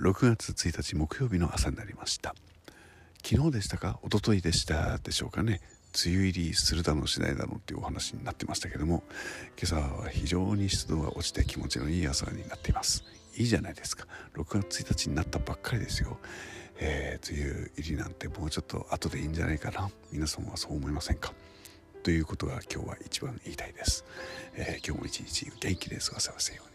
6月1日木曜日の朝になりました。昨日でしたか？一昨日でした。でしょうかね。梅雨入りするだのしないだのっていうお話になってましたけども今朝は非常に湿度が落ちて気持ちのいい朝になっています。いいじゃないですか。6月1日になったばっかりですよ、えー、梅雨入りなんてもうちょっと後でいいんじゃないかな。皆さんはそう思いませんか？ということが今日は一番言いたいです、えー、今日も一日元気で過ごせますように。